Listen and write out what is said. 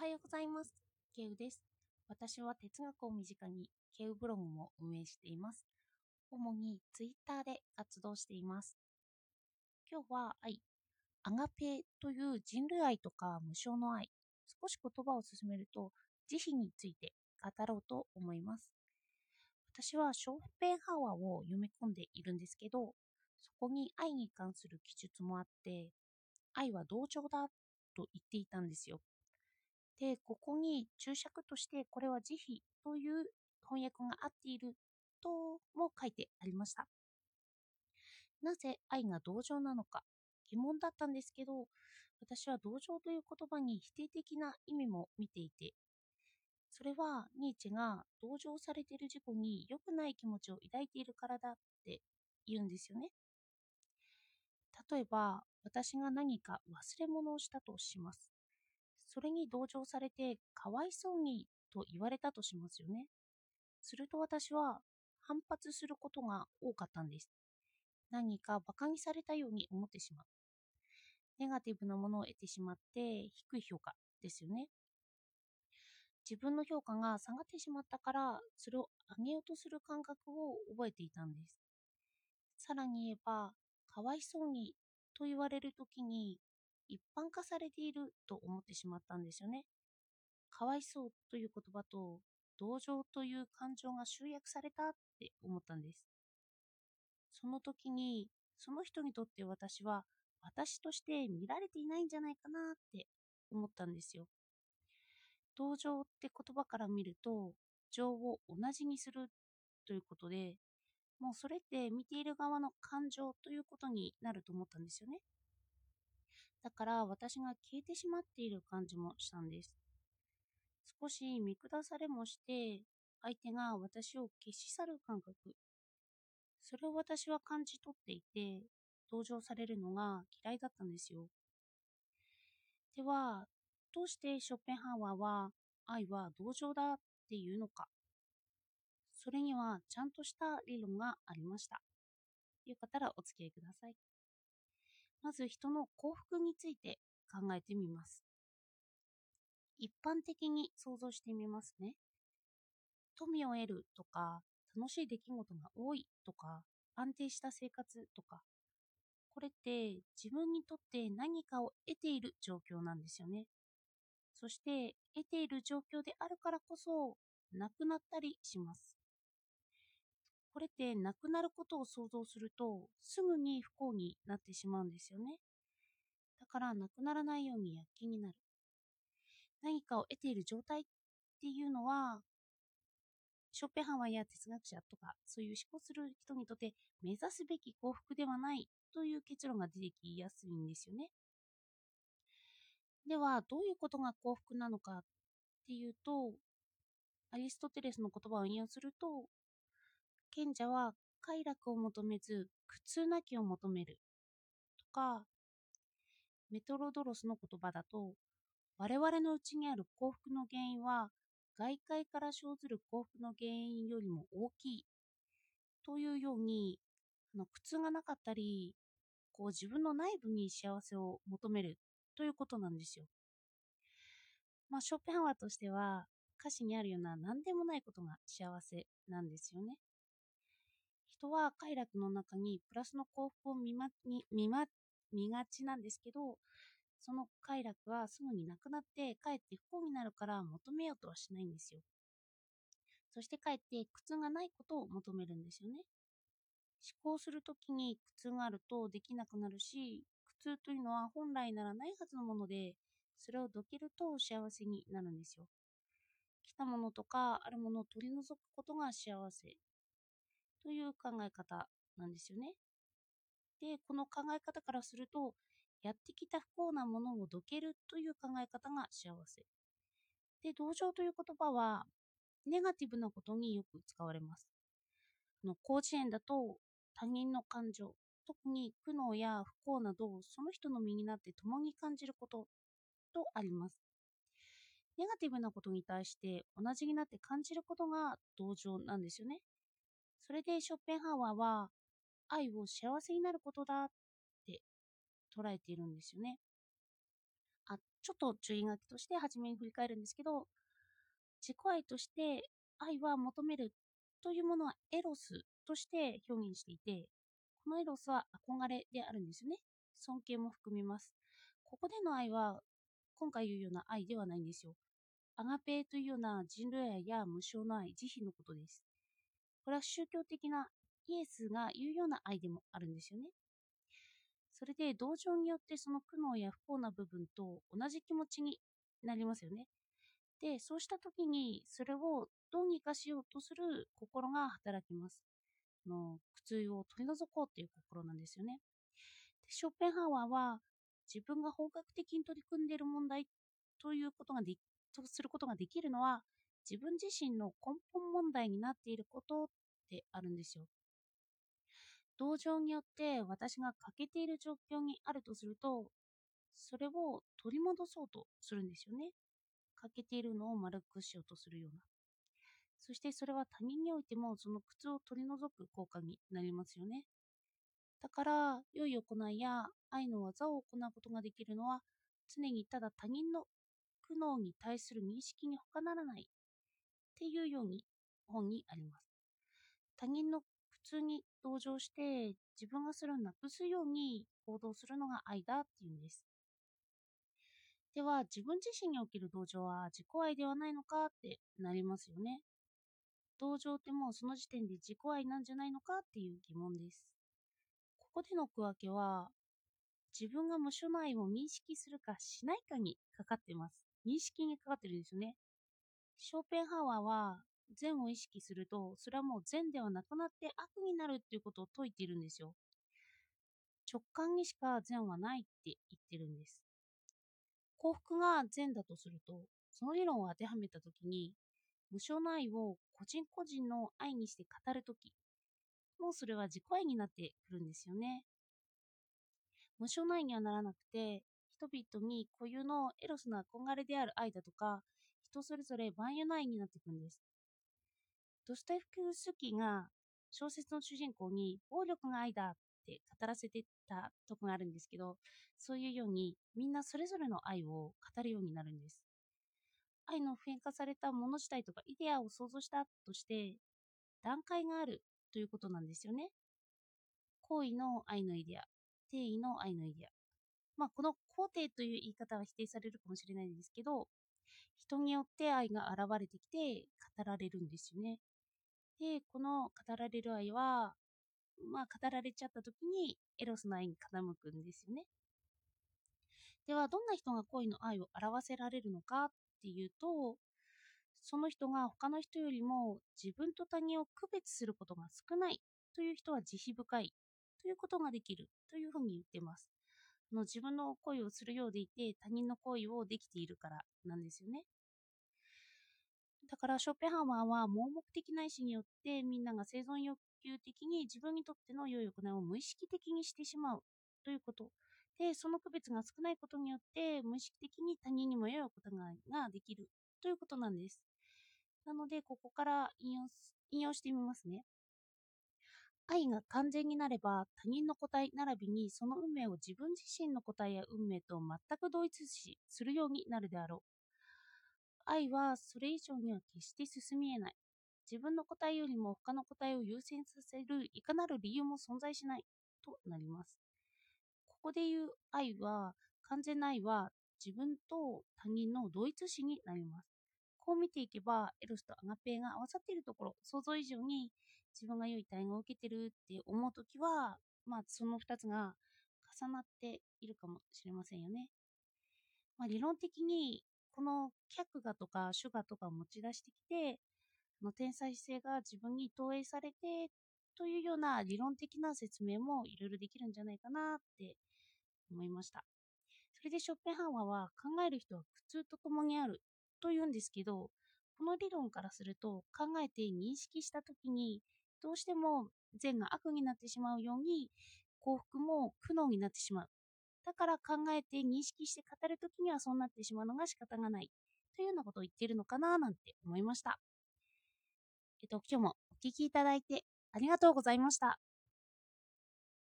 はようございます。ケウです。私は哲学を身近にケウブログも運営しています。主にツイッターで活動しています。今日は愛、アガペという人類愛とか無償の愛、少し言葉を進めると慈悲について語ろうと思います。私はショーペンハワーを読み込んでいるんですけど、そこに愛に関する記述もあって、愛は同情だと言っていたんですよ。で、ここに注釈としてこれは慈悲という翻訳が合っているとも書いてありました。なぜ愛が同情なのか疑問だったんですけど、私は同情という言葉に否定的な意味も見ていて、それはニーチェが同情されている事故に良くない気持ちを抱いているからだって言うんですよね。例えば、私が何か忘れ物をしたとします。それに同情されて、かわいそうにと言われたとしますよね。すると私は反発することが多かったんです。何か馬鹿にされたように思ってしまう。ネガティブなものを得てしまって低い評価ですよね。自分の評価が下がってしまったから、それを上げようとする感覚を覚えていたんです。さらに言えば、かわいそうにと言われるときに一般化されていると思ってしまったんですよね。かわいそうという言葉と同情という感情が集約されたって思ったんです。その時に、その人にとって私は私として見られていないんじゃないかなって思ったんですよ。同情って言葉から見ると、情を同じにするということで、もうそれって見ている側の感情ということになると思ったんですよね。だから私が消えてしまっている感じもしたんです。少し見下されもして、相手が私を消し去る感覚。それを私は感じ取っていて、同情されるのが嫌いだったんですよ。では、どうしてショッペンハワーは愛は同情だっていうのか。それにはちゃんとした理論がありました。よかったらお付き合いください。まず人の幸福について考えてみます。一般的に想像してみますね。富を得るとか、楽しい出来事が多いとか、安定した生活とか、これって自分にとって何かを得ている状況なんですよね。そして得ている状況であるからこそ、なくなったりします。これってなくなることを想像すると、すぐに不幸になってしまうんですよね。だからなくならないように躍起になる。何かを得ている状態っていうのは、ショッペンハワーや哲学者とか、そういう思考する人にとって目指すべき幸福ではないという結論が出てきやすいんですよね。では、どういうことが幸福なのかっていうと、アリストテレスの言葉を引用すると、賢者は快楽を求めず苦痛なきを求めるとか、メトロドロスの言葉だと、我々のうちにある幸福の原因は外界から生ずる幸福の原因よりも大きいというように、あの苦痛がなかったり、こう自分の内部に幸せを求めるということなんですよ。まあ、ショッペンハワーとしては、歌詞にあるような何でもないことが幸せなんですよね。人は快楽の中にプラスの幸福を見ま見ま見がちなんですけど、その快楽はすぐになくなって、かえって不幸になるから求めようとはしないんですよ。そしてかえって苦痛がないことを求めるんですよね。思考するときに苦痛があるとできなくなるし、苦痛というのは本来ならないはずのもので、それをどけると幸せになるんですよ。来たものとかあるものを取り除くことが幸せという考え方なんですよね。で、この考え方からすると、やってきた不幸なものをどけるという考え方が幸せ。で、同情という言葉は、ネガティブなことによく使われます。の甲子園だと、他人の感情、特に苦悩や不幸などをその人の身になって共に感じることとあります。ネガティブなことに対して同じになって感じることが同情なんですよね。それでショッペンハワーは愛を幸せになることだって捉えているんですよね。あ、ちょっと注意書きとして初めに振り返るんですけど、自己愛として愛は求めるというものはエロスとして表現していて、このエロスは憧れであるんですよね。尊敬も含みます。ここでの愛は今回言うような愛ではないんですよ。アガペーというような人類愛や無償の愛、慈悲のことです。これは宗教的なイエスが言うような愛でもあるんですよね。それで同情によってその苦悩や不幸な部分と同じ気持ちになりますよね。で、そうした時にそれをどうにかしようとする心が働きます。の苦痛を取り除こうという心なんですよね。でショッペンハワーは自分が本格的に取り組んでいる問題ということがでとすることができるのは自分自身の根本問題になっていることであるんですよ。同情によって私が欠けている状況にあるとすると、それを取り戻そうとするんですよね。欠けているのを丸くしようとするような。そしてそれは他人においてもその苦痛を取り除く効果になりますよね。だから、良い行いや愛の技を行うことができるのは、常にただ他人の苦悩に対する認識に他ならないっていうように本にあります。他人の苦痛に同情して自分がそれをなくすように行動するのが愛だっていうんです。では、自分自身における同情は自己愛ではないのかってなりますよね。同情ってもうその時点で自己愛なんじゃないのかっていう疑問です。ここでの区分けは、自分が無所の愛を認識するかしないかにかかってます。認識にかかってるんですよね。ショーペンハワーは善を意識すると、それはもう善ではなくなって悪になるっていうことを説いているんですよ。直感にしか善はないって言ってるんです。幸福が善だとすると、その理論を当てはめたときに、無償の愛を個人個人の愛にして語るとき、もうそれは自己愛になってくるんですよね。無償の愛にはならなくて、人々に固有のエロスな憧れである愛だとか、人それぞれ万有の愛になっていくんです。ドストエフスキーが小説の主人公に暴力が愛だって語らせてたとこがあるんですけど、そういうようにみんなそれぞれの愛を語るようになるんです。愛の普遍化されたもの自体とかイデアを想像したとして段階があるということなんですよね。行為の愛のイデア、定義の愛のイデア。まあ、この肯定という言い方は否定されるかもしれないんですけど、人によって愛が現れてきて語られるんですよね。で、この語られる愛は、まあ、語られちゃった時にエロスの愛に傾くんですよね。では、どんな人が恋の愛を表せられるのかっていうと、その人が他の人よりも自分と他人を区別することが少ないという人は慈悲深いということができるというふうに言ってます。の自分の恋をするようでいて他人の恋をできているからなんですよね。だからショッペンハワーは盲目的な意志によってみんなが生存欲求的に自分にとっての良い行いを無意識的にしてしまうということ。で、その区別が少ないことによって無意識的に他人にも良い行いができるということなんです。なので、ここから引用引用してみますね。愛が完全になれば他人の個体並びにその運命を自分自身の個体や運命と全く同一視するようになるであろう。愛はそれ以上には決して進み得ない。自分の個体よりも他の個体を優先させるいかなる理由も存在しないとなります。ここで言う愛は、完全な愛は自分と他人の同一視になります。こう見ていけば、エロスとアガペーが合わさっているところ、想像以上に自分が良い対応を受けてるって思うときは、まあ、その2つが重なっているかもしれませんよね。まあ、理論的に、この客画とか主画とかを持ち出してきて、の天才性が自分に投影されてというような理論的な説明もいろいろできるんじゃないかなって思いました。それでショッペンハワーは考える人は苦痛と共にあると言うんですけど、この理論からすると考えて認識したときにどうしても善が悪になってしまうように幸福も苦悩になってしまう。だから考えて認識して語るときにはそうなってしまうのが仕方がないというようなことを言っているのかななんて思いました。えっと、今日もお聴きいただいてありがとうございました。